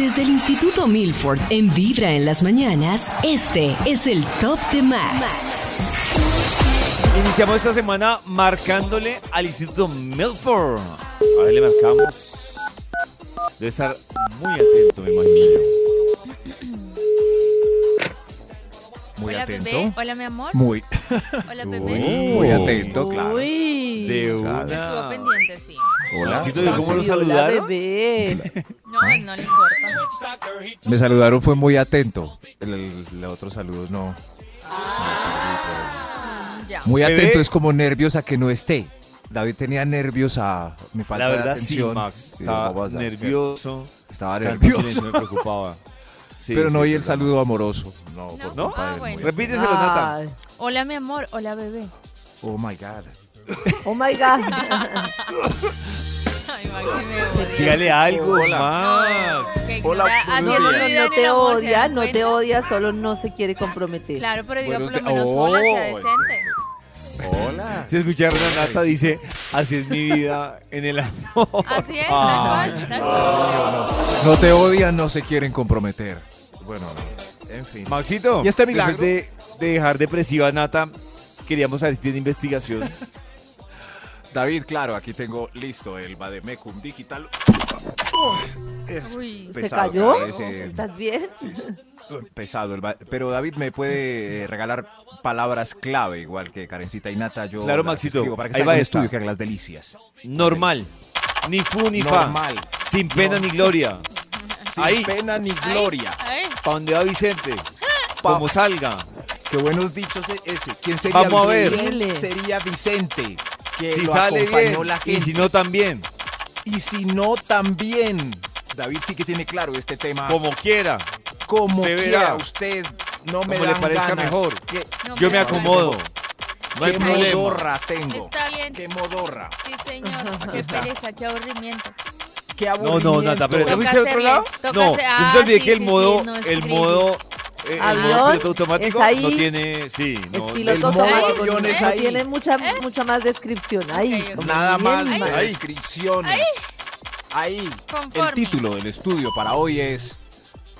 Desde el Instituto Milford en Vibra en las mañanas, este es el Top de Max. Iniciamos esta semana marcándole al Instituto Milford. A ver, le marcamos. Debe estar muy atento, me imagino yo. Muy Hola, atento. bebé. Hola, mi amor. Muy, Hola, Uy. bebé. muy atento, claro. Uy. De Estuvo una. pendiente, sí. Hola. Maxito, ¿y cómo lo Hola, saludaron? bebé. No, no le importa. Me saludaron, fue muy atento. El, el- el otro saludo no. Ya. Muy Bebé. atento es como nervios a que no esté. David tenía nervios a mi falta La de verdad, sí. Max. Estaba nervioso. Estaba nervioso. me preocupaba. Sí, pero no sí, oí el saludo amoroso. No, No, por ¿no? Ah, bueno. muy- Repíteselo, Nata. Hola, mi amor. Hola, bebé. Oh my God. Oh my God. Ay, Maxi me odia. Dígale algo, Hola. Max. Que Hola, ignora- buenos días. No, vida no en te el amor, ¿se odia, dan no te cuenta? odia, solo no se quiere comprometer. Claro, pero diga Buenos por lo días. menos hola, sea Oh, decente. Hola. Si escucharon a Nata, dice, así es mi vida en el amor. Así es, Ah. tal cual, tal cual. No te odian, no se quieren comprometer. Bueno, no. en fin. Maxito, ¿Y este milagro? después de, de dejar depresiva a Nata, queríamos saber si tiene investigación. David, claro, aquí tengo listo el Bademecum Digital. Es Uy. ¿Se pesado, cayó? eh, ¿Estás bien? sí, pesado. el Pero David me puede eh, regalar palabras clave, igual que Karencita y Nata. Yo Claro, Maxito, Para que ahí va esta. estudio que haga las delicias. Normal. Ni fu ni fa. Normal. Sin pena ni gloria. Sin Ahí. pena ni gloria. ¿Para dónde va Vicente? Pa- Como salga. Qué buenos dichos e- ese. ¿Quién sería Vamos a ver. Sería Vicente. Que Si lo sale bien. la Y si no, también. Y si no, también. David sí que tiene claro este tema. Como quiera. Como Usted quiera verá. usted. No me Como le parezca ganas. mejor. ¿Qué, No Yo me acomodo. No hay qué problema. modorra tengo? Está bien. Qué modorra. Sí, señor. Qué pereza, qué aburrimiento. Qué No, aburrimiento. no, Nata, pero ¿te Toca fuiste a otro lado? No, yo ah, te olvidé sí, que el sí, modo, no, el modo, eh, el Avión, modo piloto automático es ahí. no tiene, sí, Es no, piloto el modo automático. avión No, es no ahí. tiene mucha, mucha más descripción. Ahí. Ok, ok. como Nada más de. Ahí. descripciones. Ahí. Conforme. El título del estudio para hoy es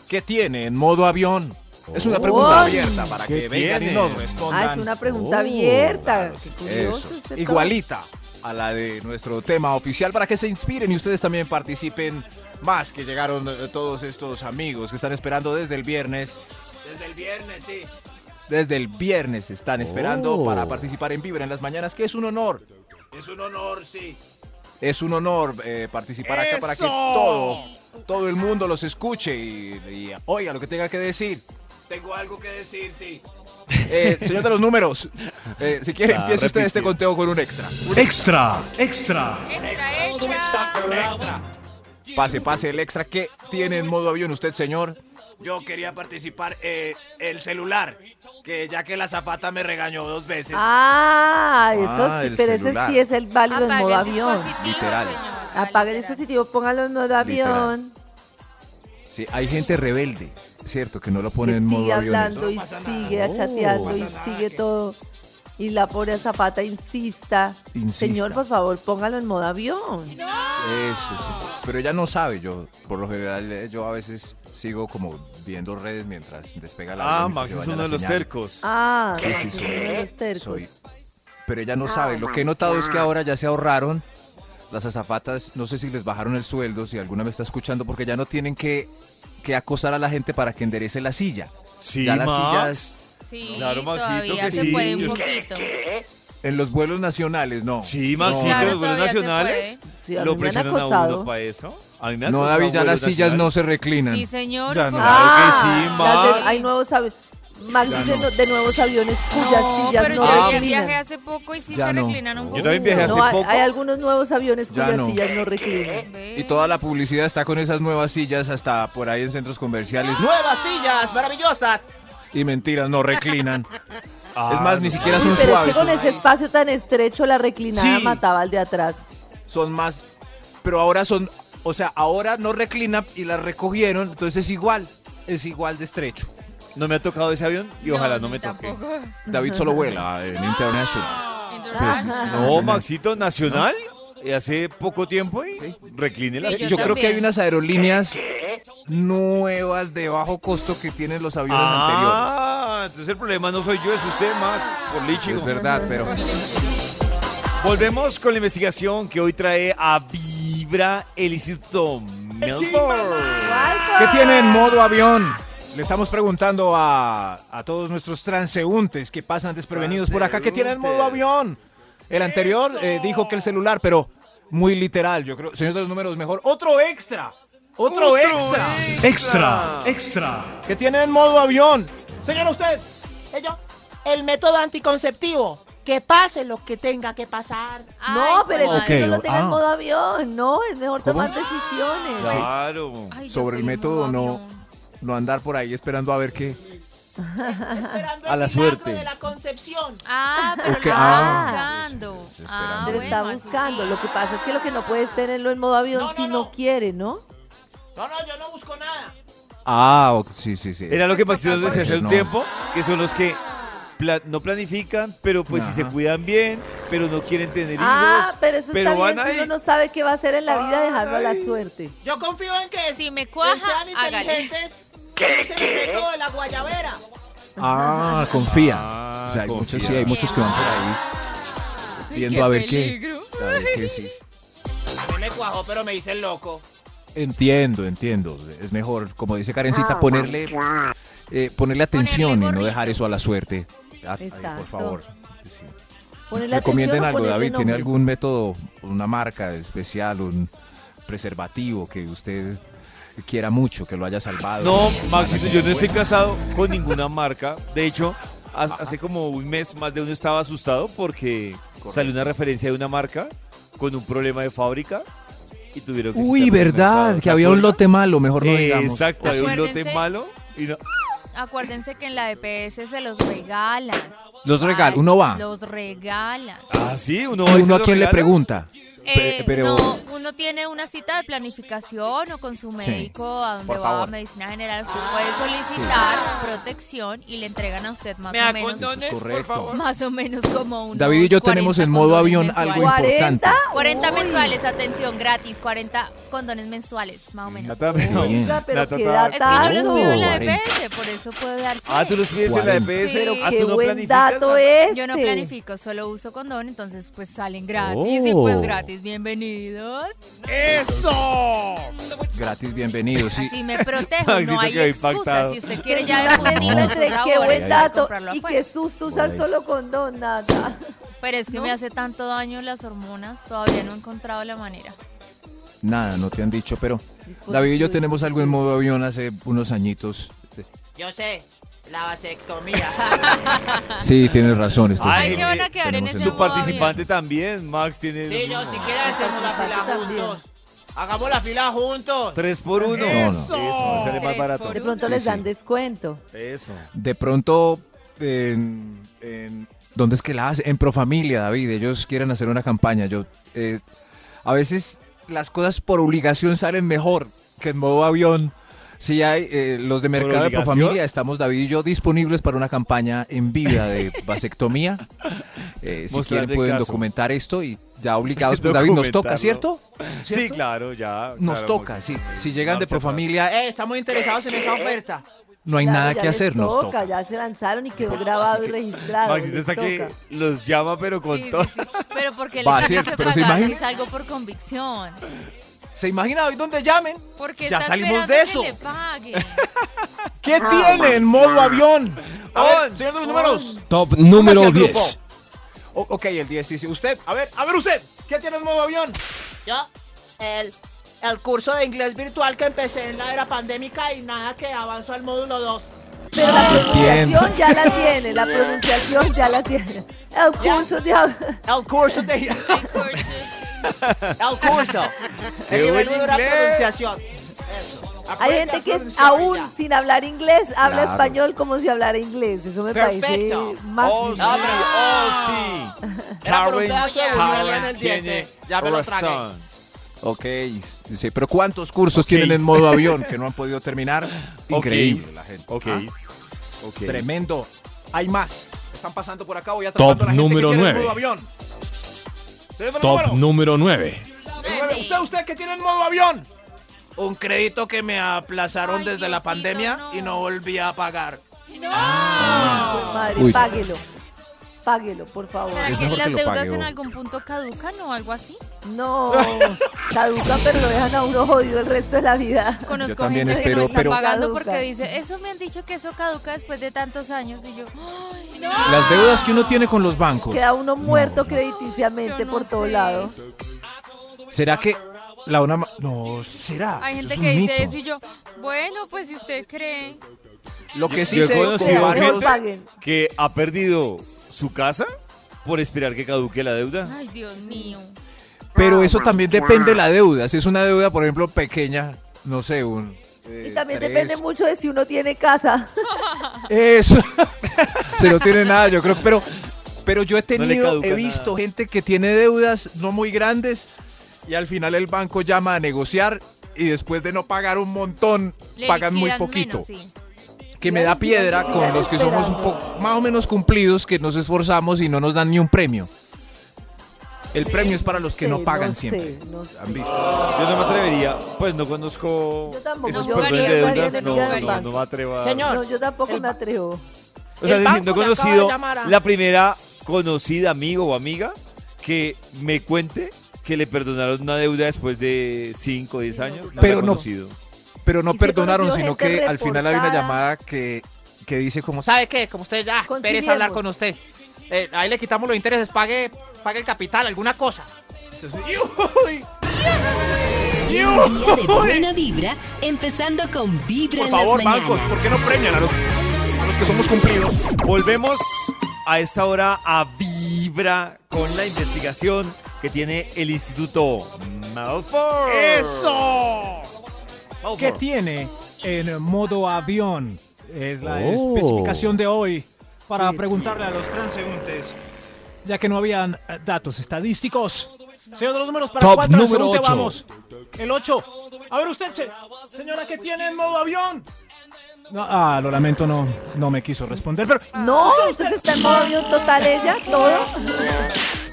¿Qué tiene en modo avión? Es una pregunta abierta para ¿Qué que vengan y nos respondan. Ah, es una pregunta Oh, abierta. Claro, este Igualita a la de nuestro tema oficial para que se inspiren y ustedes también participen más que llegaron eh, todos estos amigos que están esperando desde el viernes. Desde el viernes, sí. Desde el viernes están esperando Oh. para participar en Vibra en las mañanas, que es un honor. Es un honor, sí. Es un honor eh, participar acá para que todo, todo el mundo los escuche y, y oiga lo que tenga que decir. Tengo algo que decir, sí. Eh, señor de los números, eh, si quiere Ah, empiece usted este conteo con un extra. Extra, extra. Extra, extra. Pase, pase el extra que tiene en modo avión usted, señor. Yo quería participar eh, el celular, que ya que la zapata me regañó dos veces. Ah, eso Ah, sí, el pero celular. ese sí es el válido en Apague modo el avión. dispositivo, Literal. señor. Apaga el dispositivo, póngalo en modo Literal. avión. Sí, hay gente rebelde, cierto, que no lo pone Que en modo sigue avión. hablando y sigue chateando y sigue todo. Y la pobre Zapata insista. Insista. Señor, por favor, póngalo en modo avión. Eso sí. Pero ella no sabe, yo por lo general eh, yo a veces sigo como viendo redes mientras despega la Ah, Max es uno de los señal. tercos. Ah, Sí, sí, es soy. uno de los tercos. soy- Pero ella no sabe. Lo que he notado es que ahora ya se ahorraron las azafatas. No sé si les bajaron el sueldo, si alguna me está escuchando, porque ya no tienen que, que acosar a la gente para que enderece la silla. Sí, ya las Max. sillas Sí, Claro, Maxito, que se sí. puede un en los vuelos nacionales, no. Sí, No, Maxito, Claro, los vuelos nacionales Sí, a lo mí me han presionan a acosado. uno para eso. A mí me han No, David, ya vuelos las sillas no nacionales. se reclinan. Sí, señor. Ya no. Claro que sí, Ah, Max. las de- hay nuevos aviones. Max dice no. de nuevos aviones cuyas No, sillas pero no yo ya reclinan. viajé hace poco y sí Ya se no. reclinan un poco. Yo también viajé hace No, hay, poco. hay algunos nuevos aviones Ya cuyas no. sillas no reclinan. Y toda la publicidad está con esas nuevas sillas hasta por ahí en centros comerciales. ¡Nuevas sillas maravillosas! Y mentiras, no reclinan. Ah, es más, ni no. siquiera son pero es suaves. que con son- ese espacio tan estrecho la reclinada Sí. mataba al de atrás. son más, pero ahora son, o sea, ahora no reclina y la recogieron, entonces es igual, es igual de estrecho. No me ha tocado ese avión y ojalá no, me toque. David solo vuela en International. Pues, No, Maxito, Nacional. Eh, hace poco tiempo y recline la Sí, yo, yo silla. creo que hay unas aerolíneas nuevas de bajo costo que tienen los aviones anteriores. Ah, entonces el problema no soy yo, es usted, Max, por lichigo. Es verdad, pero Volvemos con la investigación que hoy trae a Vibra el Instituto Melbourne. ¿qué tiene en modo avión? Le estamos preguntando a, a todos nuestros transeúntes que pasan desprevenidos por acá, ¿qué tiene en modo avión? El anterior eh, dijo que el celular, pero muy literal, yo creo. Señor de los números, mejor. Otro extra. Otro, extra. Extra, extra. ¿Qué tiene en modo avión? Señor usted, ello, el método anticonceptivo. Que pase lo que tenga que pasar. No, pero eso Ok, sí no lo tenga ah. en modo avión. No, es mejor ¿Cómo? tomar decisiones. Claro. Sobre el método no, no andar por ahí esperando a ver qué. Esperando A el la suerte. de la concepción. Ah, pero Ok, lo ah. está buscando. Ah, Pero está bueno, así buscando. sí. Lo que pasa es que lo que no puedes tenerlo en modo avión No, no, si no, no. quiere, ¿no? No, no, yo no busco nada. Ah, ok, sí, sí, sí. Era lo que Maxito nos decía hace un tiempo, que son los que pla- no planifican, pero pues si se cuidan bien, pero no quieren tener hijos. Ah, pero eso pero está bien. van Si ahí. uno no sabe qué va a hacer en la vida, dejarlo a la suerte. Yo confío en que Si me cuaja, sean hágale. Que usen el método de la guayabera. Ah, confía. Ah, o sea, hay confía. muchos, sí, hay muchos que van por ahí viendo qué a ver qué. A ver qué sí. Mí me cuajó, pero me hice el loco. Entiendo, entiendo. Es mejor, como dice Karencita, Ah, ponerle, eh, ponerle atención y no dejar eso a la suerte. Ah, por favor. Sí. Ponerle Recomienden algo, ponerle David. ¿Tiene algún método, una marca especial, un preservativo que usted quiera mucho, que lo haya salvado? No, Maxito, yo no estoy casado con ninguna marca. De hecho, ha- hace como un mes más de uno estaba asustado porque salió una referencia de una marca con un problema de fábrica y tuvieron que Uy, verdad, que ¿se había un lote malo, mejor no digamos. Exacto, había un lote malo y no. Acuérdense que en la EPS se los regalan. Los regalos, Ay, uno va. Los regalan. Ah, sí, uno va y Uno a quién le pregunta. Eh, pero no, uno tiene una cita de planificación o con su médico a donde por va a medicina general. Usted puede solicitar protección y le entregan a usted más Me o menos. condones, por favor. Más o menos como un. David y yo tenemos en modo avión algo importante. ¿40? 40 Uy. mensuales, atención, gratis. 40 condones mensuales, más o menos. No. Oiga, pero Nata, qué Nata. Es que yo los pido en la 40. EPS, por eso puedo dar. Ah, tú los pides en la 40. EPS. Pero Ah, Qué tú no buen planificas. dato este. Yo no planifico, solo uso condón, entonces pues salen gratis y pues gratis, bienvenidos. Gratis, bienvenido. Sí. Así me protejo, Maxito no hay quedó excusa. impactado. Si usted quiere ya de Seguramente puntito entre qué buen dato comprarlo y afuera. qué susto usar ahí. solo condón, nada. Pero es que ¿No? me hace tanto daño las hormonas, todavía no he encontrado la manera. Nada, no te han dicho, pero David y yo tenemos algo en modo avión hace unos añitos. Yo sé, la vasectomía. Sí, tienes razón. Este Ay, Ahí se van a quedar en ese Su participante también, Max, tiene sí, yo, si quieres hacemos la fila juntos. Hagamos la fila juntos. tres por uno. No, no. Eso, sale más barato. De pronto Sí, les sí. dan descuento. Eso. De pronto, en, en- ¿dónde es que la hace? En Profamilia, David. Ellos quieren hacer una campaña. Yo, eh, a veces las cosas por obligación salen mejor que en modo avión. Sí hay, eh, los de Mercado de? Profamilia, estamos David y yo disponibles para una campaña en vida de vasectomía. Eh, si quieren pueden caso. documentar esto y ya obligados, pues David nos toca. ¿cierto? Sí, claro, ya. Nos claro, toca, sí. Si llegan de Marcha atrás. Profamilia, Eh, estamos interesados en esa oferta. no hay nada que hacer, nos toca. Ya se lanzaron y quedó grabado y registrado. Maxito está que los llama, pero con Sí, todo. sí. Pero porque Va, le tienen que pero pagar si es algo por convicción. ¿Se imagina David dónde llamen? Porque Ya salimos de que eso. le paguen. ¿Qué tiene en modo avión? A ver, On. señor de los números. Top número Póngase al grupo. 10. O- ok, el 10, sí, sí. Usted, a ver, a ver usted. ¿Qué tiene en modo avión? Yo, el, el curso de inglés virtual que empecé en la era pandémica y nada que avanzó al módulo 2. Pero la pronunciación ya la tiene, la pronunciación ya la tiene. El curso de... El curso de... Hay cursos. El curso. ¡Qué El nivel buen de la inglés! pronunciación. Eso. Hay gente que es aún ya. sin hablar inglés, habla Claro. español como si hablara inglés. Eso me parece Perfecto. máximo. Oh, sí, oh, sí. Karen, tiene Ya me lo tragué. Ok, sí, pero ¿cuántos cursos tienen en modo avión que no han podido terminar? Increíble Ok, la gente. ok, Ah, ok. Tremendo. Hay más. Están pasando por acá. Voy a Top a la gente número que tiene el nueve. modo avión. Top número. número 9. Nueve. Usted, usted que tiene el modo avión. Un crédito que me aplazaron Ay, desde la pandemia no. y no volví a pagar. De madre, Uy. páguelo. Páguelo, por favor. ¿Será que las deudas pague en algún punto caducan o algo así? No, caducan, pero lo dejan a uno jodido el resto de la vida. Conozco también gente que no está pero- pagando Caduca. porque dice, eso me han dicho que eso caduca después de tantos años. Y yo, ¡ay, no! Las deudas que uno tiene con los bancos. Queda uno muerto no. crediticiamente Yo no por todo sé. lado. ¿Será que la una... No, será. Hay gente es que dice eso y yo, bueno, pues si usted cree. Lo que sí Yo he sé varios-. Que ha perdido su casa por esperar que caduque la deuda. Ay, Dios mío. Pero eso también depende de la deuda. Si es una deuda, por ejemplo, pequeña, no sé, un... eh, Y también tres- depende mucho de si uno tiene casa. Eso. Se no tiene nada, yo creo. Pero, pero yo he tenido, he visto nada. gente que tiene deudas no muy grandes y al final el banco llama a negociar y después de no pagar un montón, Le pagan muy poquito. menos, sí. Que me da piedra con los que somos un poco más o menos cumplidos, que nos esforzamos y no nos dan ni un premio. El premio es para los que no pagan sé, siempre. no sé. ¿Han visto? Yo no me atrevería, pues no conozco Yo tampoco, esos yo perdones jugaría de deudas, no, no, no me atrevo a... Señor. No, yo tampoco El me atrevo. O sea, de conocido a- la primera conocida amigo o amiga que me cuente que le perdonaron una deuda después de 5 o 10 años. No Pero no. conocido. Pero no perdonaron, sino que al final hay una reportada. llamada que, que dice como... ¿Sabe qué? Como usted ya, pereza hablar con usted. Eh, ahí le quitamos los intereses, pague, pague el capital, alguna cosa. Entonces, ¡Uy! Un día de buena vibra, empezando con Vibra Por en las favor, mañanas. bancos, ¿por qué no premian a los, a los que somos cumplidos? Volvemos a esta hora a Vibra con la investigación que tiene el Instituto Malfoy. ¡Eso! ¿Qué tiene en modo avión? Es la Oh. especificación de hoy para preguntarle a los transeúntes, ya que no habían eh, datos estadísticos. Señor de los números, ¿para Top cuál número vamos? El 8. A ver usted, se- señora, ¿qué tiene en modo avión? No, ah, lo lamento, no, no me quiso responder, pero No, entonces está en modo avión total ella, todo.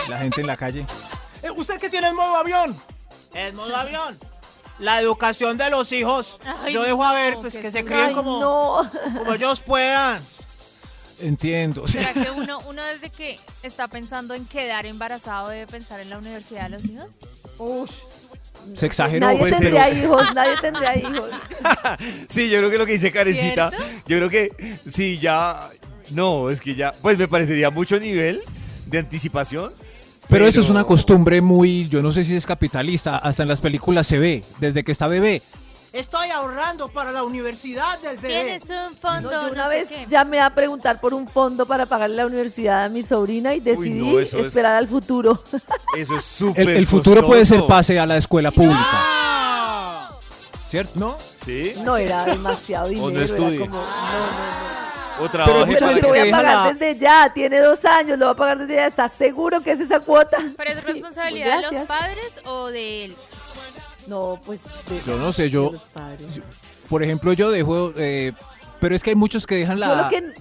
la gente en la calle. Eh, ¿Usted qué tiene en modo avión? Es modo avión. La educación de los hijos. Ay, Yo dejo a ver no, pues, qué que se críen como, no. como ellos puedan. Entiendo. sí. ¿Será que uno, uno desde que está pensando en quedar embarazado debe pensar en la universidad de los hijos? Ush. Se exageró, Nadie pues, tendría pero- hijos, nadie tendría hijos. Sí, yo creo que lo que dice Karencita, ¿Cierto? yo creo que sí, ya, no, es que ya, pues me parecería mucho nivel de anticipación. Pero eso es una costumbre muy, yo no sé si es capitalista, hasta en las películas se ve, desde que está bebé. Estoy ahorrando para la universidad del bebé. Tienes un fondo, No, no, yo una sé vez qué. llamé a preguntar por un fondo para pagarle la universidad a mi sobrina y decidí no, es- esperar al futuro. Eso es súper El, el futuro puede ser pase a la escuela pública, ¡Ah! ¿cierto? ¿No? Sí, No era demasiado dinero. era no, no, o trabaje mucha Pero para lo voy a pagar la- desde ya, tiene dos años, lo va a pagar desde ya, ¿está seguro que es esa cuota? ¿Pero es Sí, responsabilidad de los padres o de él? No, pues. de- Yo no sé, yo. Por ejemplo, yo dejo, eh, pero es que hay muchos que dejan Yo la, lo que.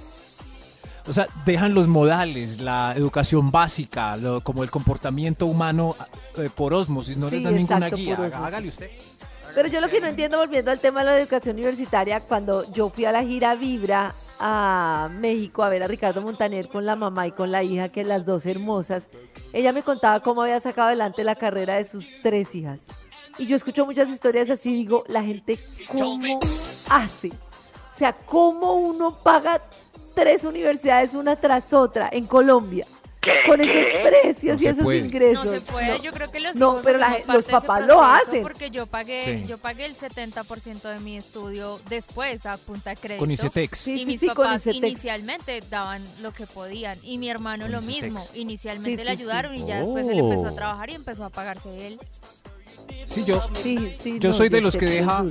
o sea, dejan los modales, la educación básica, lo- como el comportamiento humano eh, por osmosis, no Sí, les dan ninguna guía. Hágale usted. Pero yo lo que no entiendo, volviendo al tema de la educación universitaria, cuando yo fui a la gira Vibra a México a ver a Ricardo Montaner con la mamá y con la hija, que las dos hermosas, ella me contaba cómo había sacado adelante la carrera de sus tres hijas. Y yo escucho muchas historias así, digo, la gente, ¿cómo hace? O sea, ¿cómo uno paga tres universidades una tras otra en Colombia? Con esos precios No y esos puede. ingresos. No se puede, No. yo creo que los No, hijos pero la los papás lo hacen. Porque yo pagué, Sí. yo pagué el 70% de mi estudio después a punta de crédito. Con ICETEX. Sí, y sí, mis sí, con papás ICETEX. inicialmente daban lo que podían. Y mi hermano Con lo ICETEX. mismo. Inicialmente Sí, le sí, sí. ayudaron y ya después él empezó a Oh. trabajar y empezó a pagarse él. Sí, yo, Sí, sí, Yo no, soy de los que deja-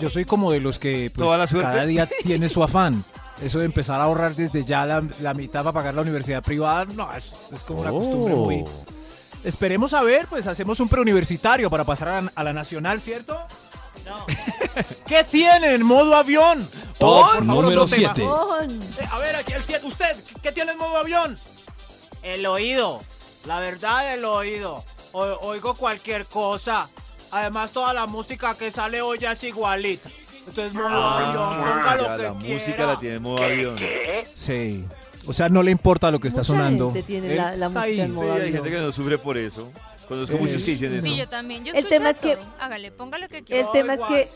yo soy como de los que pues, ¿Toda la suerte? cada día tiene su afán. Eso de empezar a ahorrar desde ya la, la mitad para pagar la universidad privada, no, es, es como una costumbre muy... Esperemos a ver, pues hacemos un preuniversitario para pasar a, la- a la nacional, ¿cierto? No. ¿Qué tiene en modo avión? Top Por favor, número otro tema. 7. On. Eh, A ver, aquí el siete, usted, ¿qué tiene en modo avión? El oído. La verdad, el oído. O- oigo cualquier cosa. Además, toda la música que sale hoy ya es igualita. Entonces, modo avión, ponga lo Ya, que la quiera. música la tiene en modo avión. Sí, Sí. O sea, no le importa lo que está Mucha sonando. gente tiene Él la- la música ahí. en modo hay avión. gente que no sufre por eso. Conozco Sí. muchos que dicen eso. Sí, yo también. Yo El tema es que-. Hágale, ponga lo que quiera. El tema es que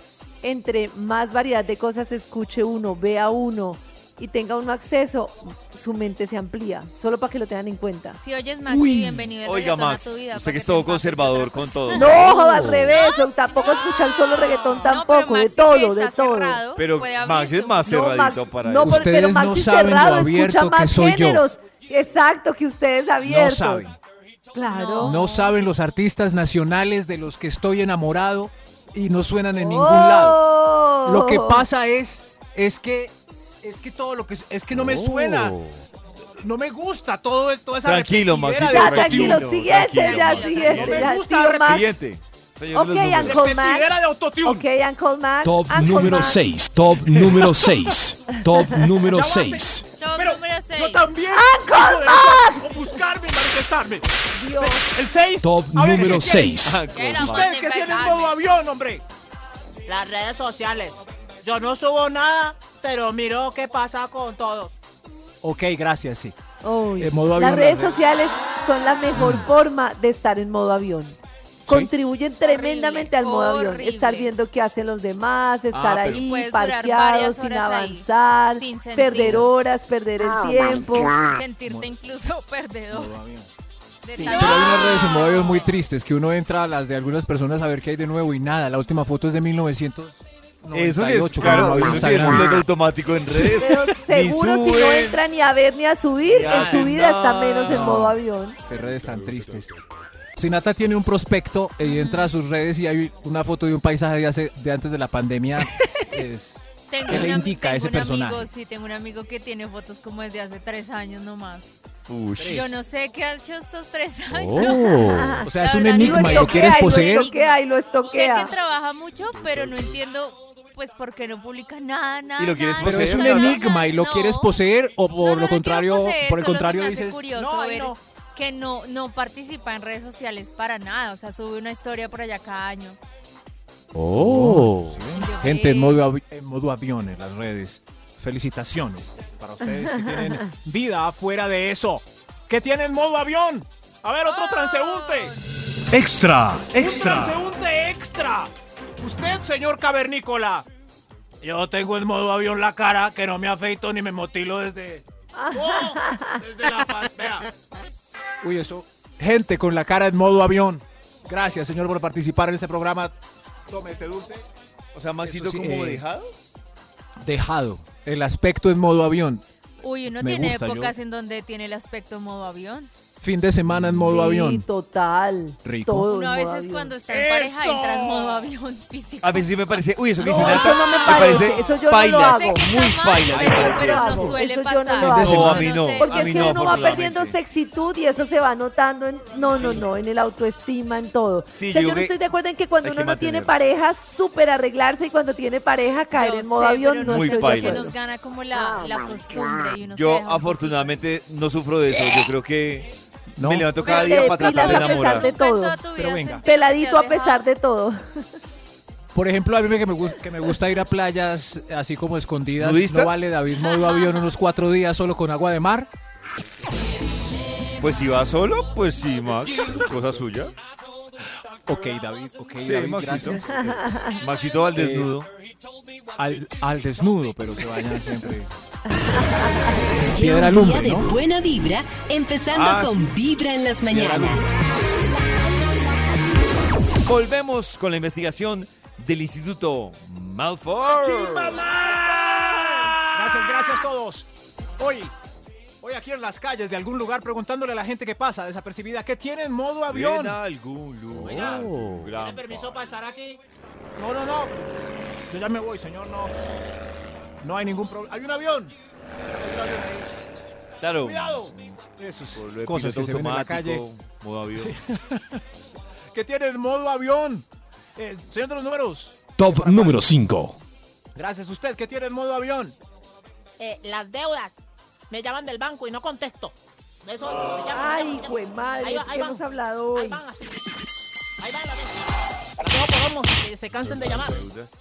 entre más variedad de cosas escuche uno, vea uno y tenga uno acceso, su mente se amplía. Solo para que lo tengan en cuenta. Si oyes Maxi, Uy. bienvenido Oiga, reggaetón a Max, tu vida. usted que es todo conservador con todo. No, al revés, tampoco escuchan solo reggaetón No, tampoco, de todo, de todo. cerrado, Pero Max es más No, cerradito Max, para no, eso. pero, no Maxi saben lo cerrado abierto escucha que más soy yo. Exacto, que ustedes abiertos. No saben. Claro. No saben los artistas nacionales de los que estoy enamorado y no suenan en ningún lado. Oh. Lo que pasa es, es que, es que todo lo que, es que no me suena, no me gusta todo, el- toda esa Tranquilo, Maxito, de Ya, tranquilo, Tranquilo, siguiente, tranquilo. ya, siguiente. No me gusta Ok. Uncle Max. Ok, Uncle Max. Top Uncle número Max. 6. Top número 6. Top número Ya va, 6. Top Pero número 6. Yo también. ¡Uncle Max! Buscarme y manifestarme. El 6. Top número 6. Era Ustedes que tienen modo avión, hombre. Las redes sociales. Yo no subo nada, pero miro qué pasa con todos. Ok, gracias, sí. Uy, modo Las avión, redes las redes. sociales son la mejor forma de estar en modo avión. Contribuyen tremendamente al modo avión. horrible. Estar viendo qué hacen los demás, estar pero- Y ahí parqueados, sin horas ahí, avanzar, sin perder horas, perder el tiempo. Sentirte incluso perdedor. De Sí, pero hay unas redes en modo avión muy tristes que uno entra a las de algunas personas a ver qué hay de nuevo y nada. La última foto es de 1998. Eso sí es, claro, eso sí es automático en redes. Seguro si no entra ni a ver ni a subir, Ya, en su vida está no. menos en modo avión. Qué redes tan tristes. Sinata tiene un prospecto y entra a sus redes y hay una foto de un paisaje de, hace, de antes de la pandemia. Es, Tengo ¿Qué le indica tengo ese personaje? Amigo, sí, tengo un amigo que tiene fotos como desde hace tres años nomás. Ush. Yo no sé qué ha hecho estos tres años. o sea, La es un verdad, enigma y lo lo quieres poseer. lo estoquea y lo Sé estoquea. que trabaja mucho, pero no entiendo pues por qué no publica nada, nada. ¿Y lo quieres nada, Pero es un poseer, enigma y lo no. quieres poseer o por No, no lo contrario, poseer, por el contrario dices, curioso no, ay, ver no. que no, no participa en redes sociales para nada. O sea, sube una historia por allá cada año. Oh. Gente en modo, avi- en modo avión en las redes. Felicitaciones para ustedes que tienen vida afuera de eso. Que tienen modo avión. A ver, otro Oh. transeúnte. Extra. Un transeúnte extra. Usted, señor cavernícola. Yo tengo en modo avión la cara que no me afeito ni me motilo desde. Oh, desde la vea. Uy, eso. Gente con la cara en modo avión. Gracias, señor, por participar en este programa. Tome este dulce. O sea, Maxito, sí, como eh, dejado. Dejado. El aspecto en modo avión. Uy, uno Me tiene gusta, yo- épocas en donde tiene el aspecto modo avión. Fin de semana en modo Sí, avión. total. Rico. Todo Uno a veces avión. cuando está en pareja entra en modo avión físico. A mí sí me parece. Uy, eso que No, dice Nata, eso no me parece, eso yo no lo hago. Muy paila. me pero, parece pero eso. no suele Eso yo pasar. no lo hago. No, a mí Yo no. Porque es que no, uno va perdiendo sexitud y eso se va notando en, no, no, no, en el autoestima, en todo. Sí, o sea, yo yo no estoy de acuerdo en que cuando uno que no tiene pareja, súper arreglarse y cuando tiene pareja, caer Yo en modo sé, avión, pero no Muy estoy de acuerdo. nos gana como la, la costumbre y uno se Yo afortunadamente no sufro de eso. Yo creo que No. me levanto cada día para tratar de depilas a pesar enamorar. de todo. Pero venga. Peladito a pesar de todo. Por ejemplo, a mí que me, gusta, que me gusta ir a playas así como escondidas. ¿Nudistas? ¿No vale David modo avión unos cuatro días solo con agua de mar? Pues si va solo, pues sí, Max. Cosa suya. Ok, David, ok, Sí, David, Maxito. gracias. Eh, Maxito al desnudo. Al, al desnudo, pero se bañan siempre. Piedra un lumbre, día de ¿no? buena vibra, empezando Ah, con Vibra en las mañanas. Volvemos con la investigación del Instituto Malfoy. Gracias, gracias todos. Hoy, hoy aquí en las calles de algún lugar preguntándole a la gente que pasa desapercibida que tiene en modo avión. En algún lugar. ¿Tiene Gran permiso para estar aquí? No, no, no. Yo ya me voy, señor, no. No hay ningún problema. ¡Hay un avión! Ahí. Claro. ¡Cuidado! Eso es cosas que se ven en la calle. modo avión. Sí. que tiene el modo avión. Eh, señor de los números. Top número 5. Gracias. ¿Usted qué tiene el modo avión? Eh, las deudas. Me llaman del banco y no contesto. Eso, me llaman, me Ay, llaman, llaman. güey, madre, Ahí va, es ahí que van. hemos hablado Ahí hoy. van así. Ahí van las deudas. Las dejo por homos, que se cansen de llamar. Deudas.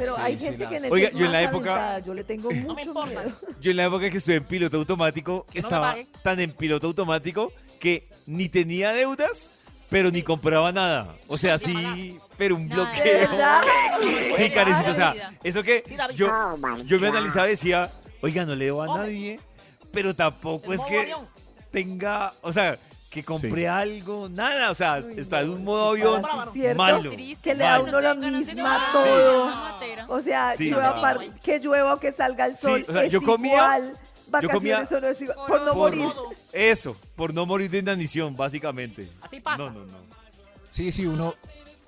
Pero Sí, hay sí, gente que en Oiga, yo en la época- aventada, Yo le tengo me mucho importa. miedo. Yo en la época que estuve en piloto automático, Que no estaba tan en piloto automático que ni tenía deudas, pero ni compraba nada. O sea, sí, pero un Nada. ¿De bloqueo. Sí, carecito. O sea, eso que Sí, David. yo, yo me analizaba y decía, oiga, no le debo a nadie, pero tampoco es que tenga, o sea, que compré algo, nada. O sea, Uy, está en no, un modo avión malo. Triste, Que le da uno la de misma todo. O sea, Sí, llueva no. par- que llueva o que salga el sol. Sí, o sea, es yo comía- igual. yo comía no es igual. por Por no por- morir. Eso, por no morir de inanición, básicamente. Así pasa. No, no, no. Sí, sí, uno.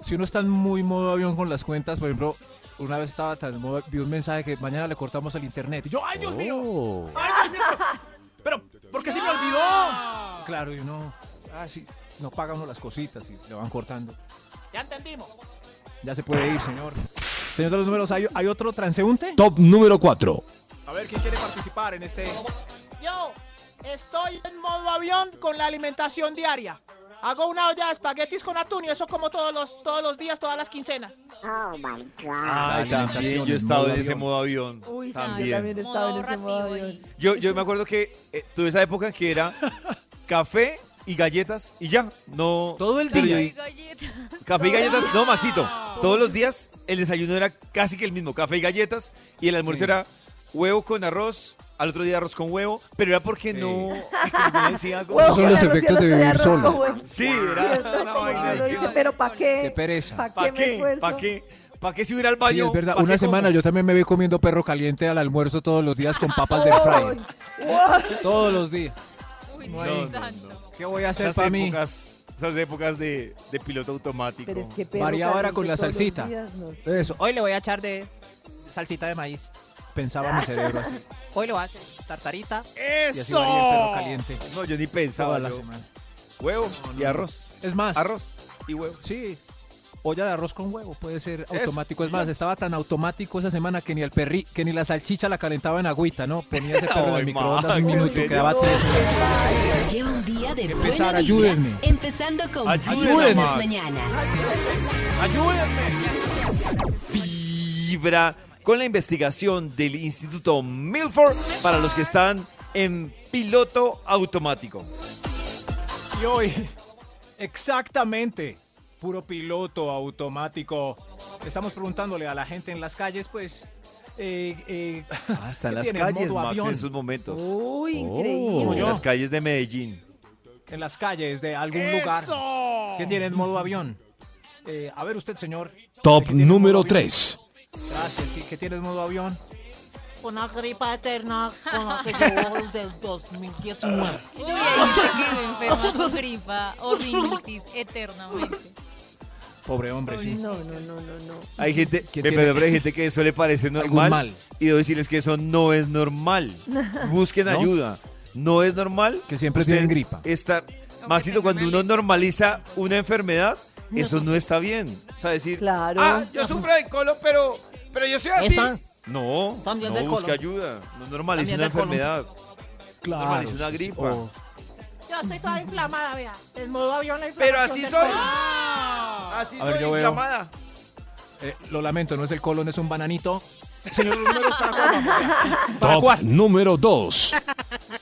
Si uno está en muy modo avión con las cuentas, por ejemplo, una vez estaba tan en modo, vi un mensaje que mañana le cortamos el internet. Y yo, ¡ay, Dios mío! Oh. ¡Ay, Dios mío! Pero, ¿por qué se me olvidó? Claro, y uno, ah, sí, no paga uno las cositas y le van cortando. Ya entendimos. Ya se puede ir, señor. Señor de los números, ¿hay, hay otro transeúnte? Top número 4. A ver, ¿quién quiere participar en este? Yo estoy en modo avión con la alimentación diaria. Hago una olla de espaguetis con atún y eso como todos los, todos los días, todas las quincenas. Ay, alimentación también yo he estado en ese modo avión. Uy, sí, yo también. también he estado en ese modo avión. Yo, yo me acuerdo que eh, tuve esa época que era café y galletas y ya. No. Todo el día. yo- Ay, galleta. Café y galletas, no, Maxito. Todos los días el desayuno era casi que el mismo, café y galletas, y el almuerzo Sí. era huevo con arroz, al otro día arroz con huevo, pero era porque Sí. no, como decía, como- Esos son los Huevo con efectos arroz y de al otro vivir día solo. arroz con huevo. Sí, era una vaina uno de dice, que- pero ¿para qué? Qué pereza. ¿Para ¿Para qué me qué? esfuerzo? ¿Para qué? ¿Para qué si hubiera al Sí, baño? es verdad. ¿Pa' Una qué semana como? yo también me vi comiendo perro caliente al almuerzo todos los días con papas Ay, fry. Todos los días. Uy, No, Dios no, santo. ¿Qué voy a hacer Esas para mí? épocas, esas épocas de, de piloto automático. Pero es que perro Variaba ahora caliente con la todos los salsita. días, no sé. Eso. Hoy le voy a echar de salsita de maíz. Pensaba mi cerebro así. Hoy a hacer tartarita. Y así varía el perro caliente No, yo ni pensaba. toda la yo. semana. Huevo No, no, y arroz. Es más, Arroz y huevo. sí. Olla de arroz con huevo puede ser Eso, automático. Es más, ya. estaba tan automático esa semana que ni el perri, que ni la salchicha la calentaba en agüita, ¿no? Ponía ese perro en el microondas un ¿en minuto, quedaba tres. Lleva un día de buena Empezar, vibra, ayúdenme. empezando con Ayúdenme, en las mañanas. Vibra con la investigación del Instituto Milford para los que están en piloto automático. Y hoy, exactamente, puro piloto automático. Estamos preguntándole a la gente en las calles, pues. Eh, eh, Hasta en ¿qué las calles, ¿Modo Max, avión? en esos momentos. Uy, Oh. En increíble. las calles de Medellín. en las calles de algún lugar que tiene en modo avión. Eh, a ver usted, señor. Top ¿qué tiene en número modo avión? 3. Gracias, sí, que tiene en modo avión. Una gripa eterna con la que llevo desde el 2019. Uy, hay gente que enferma con gripa o rinitis eternamente. Pobre hombre, sí. No, no, no, no, no. Hay gente, ¿Quién me- tiene- pero hay gente que eso le parece Algún normal. mal. Y debo decirles que eso no es normal. Busquen ¿No? ayuda. No es normal. Que siempre tienen gripa. Estar, Maxito, cuando uno normaliza una enfermedad, eso no está bien. O sea, decir, Claro. ah, yo sufro de colon, pero, pero yo soy así. Esa. No, También no del busque colon. ayuda. No normalice También una del colon. enfermedad. Claro. Normalice una sí, sí. gripa. Oh, Yo estoy toda inflamada, vea. El modo avión la Pero inflamación así del soy. colon. Así A ver, soy yo veo. inflamada. eh, lo lamento, no es el colon, es un bananito. Señor, los números, ¿para cuál vamos? ¿Para Top cuál? número 2.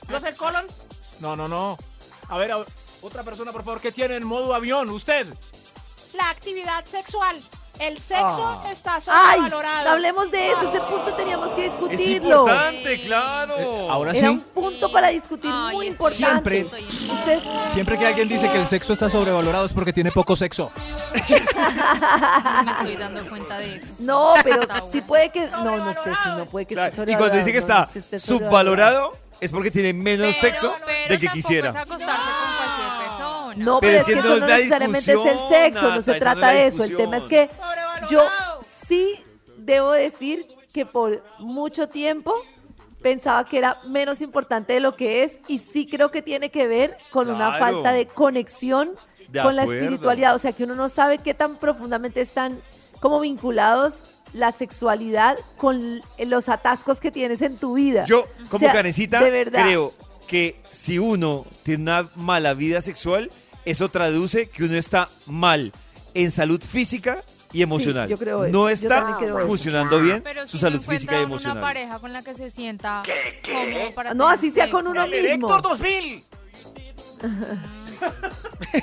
¿No es el colon? No, no, no. A ver, a- otra persona, por favor, ¿qué tiene en modo avión? Usted. La actividad sexual. El sexo Ah. está Ay, sobrevalorado. no hablemos de eso. Ese punto teníamos que Es discutirlo. importante, claro. Eh, ahora Era sí. un punto para discutir Ay, muy es- importante. Siempre. Usted, Siempre que alguien dice que el sexo está sobrevalorado es porque tiene poco sexo. Me estoy dando cuenta de eso. no, pero sí puede que, no, no sé si no puede que Claro, esté Y cuando dice que sobrevalorado, está no, no es que subvalorado, es porque tiene menos Pero- sexo pero del que quisiera. es acostarse con. No, Pero pero, es que eso es no necesariamente es el sexo, no se trata de eso. El tema es que yo sí debo decir que por mucho tiempo pensaba que era menos importante de lo que es y sí creo que tiene que ver con una falta de conexión De con la espiritualidad, o sea que uno no sabe qué tan profundamente están como vinculados la sexualidad con los atascos que tienes en tu vida. Yo, como O sea, canecita, creo que si uno tiene una mala vida sexual, eso traduce que uno está mal en salud física y emocional. yo creo eso. no Yo está también creo eso. funcionando bien Pero su si no salud física y emocional. una pareja con la que se sienta cómodo para No, así sea con uno ¡El mismo. Elector 2000!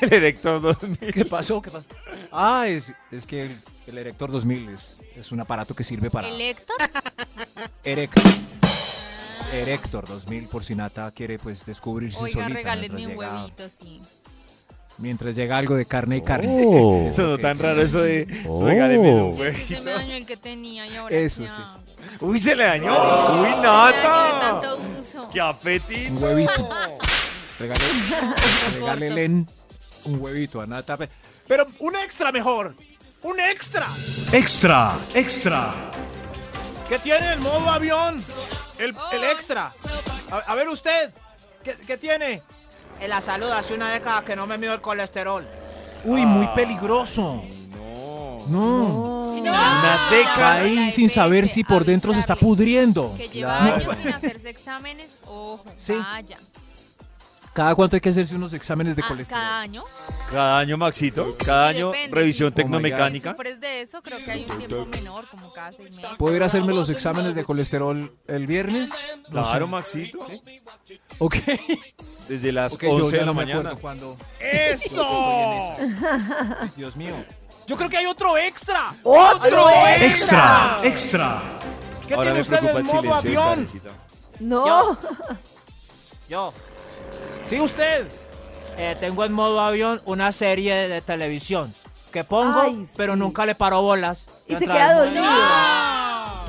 El Erector 2000. ¿Qué pasó? ¿Qué pasó? Ah, es, es que el, el Erector 2000 es, es un aparato que sirve para... ¿El Héctor? Erector. Erector 2000, por si Nata quiere pues descubrirse Oiga, solita. regálenme un huevito, sí. Mientras llega algo de carne y carne. Oh. Eso no Ok. tan raro, eso de Oh. regáleme un Y es que se me dañó el que tenía y ahora Eso ¿qué sí. Uy, se le dañó. Uy, Me dañó de Nata. tanto uso. ¡Qué apetito! Un huevito. Regálele un huevito a Nata. Pe- Pero un extra mejor. ¡Un extra! Extra, extra. ¿Qué tiene el modo avión? El, el Oh. extra. A, a ver usted. ¿Qué, qué tiene? En la salud hace una década que no me mido el colesterol. Uy, muy peligroso. No. No. Una década. Ahí sin saber si por dentro se está pudriendo. Que lleva Claro. años sin hacerse exámenes, ojo, Sí. vaya. Cada cuánto hay que hacerse unos exámenes de Ah, colesterol. cada año. Cada año, Maxito. Cada Sí, año, depende, revisión si- tecnomecánica. Si sufres de eso, creo que hay un tiempo menor, como cada seis meses. ¿Puedo ir a hacerme los exámenes de colesterol el viernes? No sé. Claro, Maxito. Ok. Desde las Ok, yo 11 ya de la no mañana. cuándo. ¡Eso! Dios mío. Yo creo que hay otro extra. ¡Otro Extra, extra. ¿Qué Ahora tiene me usted preocupa en el modo silencio avión? No. Yo Sí, usted. eh, tengo en modo avión una serie de televisión que pongo, Ay, pero sí. nunca le paro bolas. Y se queda dormido. A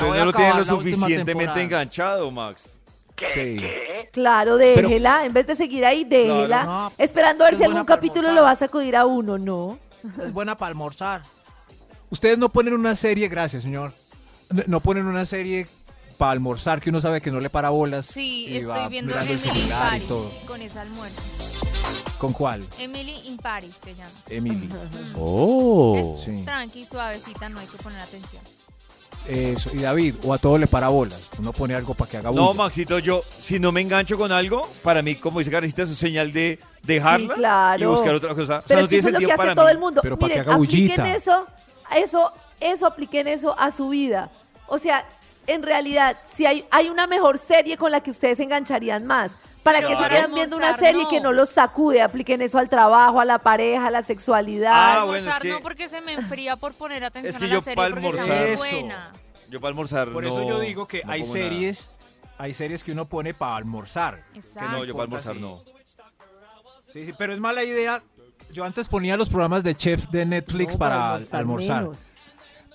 no lo tiene lo suficientemente enganchado, Max. Sí. Claro, déjela. en vez de seguir ahí, déjela. Claro. No, esperando a ver es si algún capítulo almorzar. lo vas a acudir a uno, ¿no? Es buena para almorzar. Ustedes no ponen una serie, gracias, señor. No ponen una serie para almorzar que uno sabe que no le para bolas. Sí, y va estoy viendo mirando el Emily in celular y Paris todo. con ese almuerzo. ¿Con cuál? Emily in Paris se llama. Emily. Oh. Es Sí. tranqui, suavecita, no hay que poner atención. Eso. Y David, o a todo le para bolas. Uno pone algo para que haga No, bulla. Maxito, yo, si no me engancho con algo, para mí, como dice Karencita, es señal de dejarla Sí, claro. y buscar otra cosa. O sea, Pero no es que tiene eso es lo sentido que hace para todo mí. el mundo. Pero para que Miren, haga apliquen bullita. eso, eso, eso, apliquen eso a su vida. O sea, en realidad, si hay, hay una mejor serie con la que ustedes se engancharían más. ¿Para que se Claro. quedan viendo una serie no. que no los sacude? Apliquen eso al trabajo, a la pareja, a la sexualidad. Ah, bueno, almorzar es que- no porque se me enfría por poner atención Es que a yo la serie pa' porque sea almorzar- Eso. buena. Yo para almorzar Por no- eso yo digo que no hay nada. series, hay series que uno pone para almorzar. Exacto. No, yo para almorzar no. Sí, sí, pero es mala idea. Yo antes ponía los programas de chef de Netflix No, para almorzar.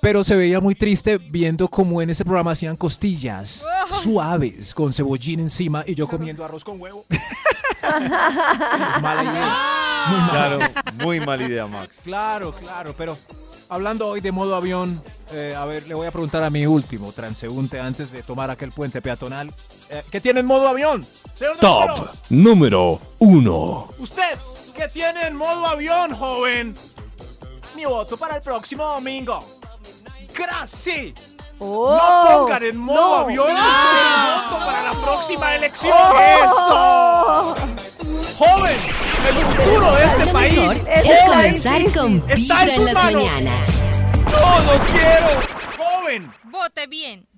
Pero se veía muy triste viendo cómo en ese programa hacían costillas suaves con cebollín encima y yo comiendo arroz con huevo. es mala idea. Muy mala. Claro, muy mala idea, Max. Claro, claro, pero hablando hoy de modo avión, eh, a ver, le voy a preguntar a mi último transeúnte antes de tomar aquel puente peatonal. Eh, ¿Qué tiene en modo avión? Señor Top Número, 1. ¿Usted qué tiene en modo avión, joven? Mi voto para el próximo domingo. Gracias. Oh, no pongan en modo no. avión mi voto para la próxima elección. Oh. ¡Eso! ¡Joven! ¡El futuro de este país! Es comenzar con Está en Vibra en sus las manos. mañanas. ¡No, no quiero! ¡Joven! Vote bien.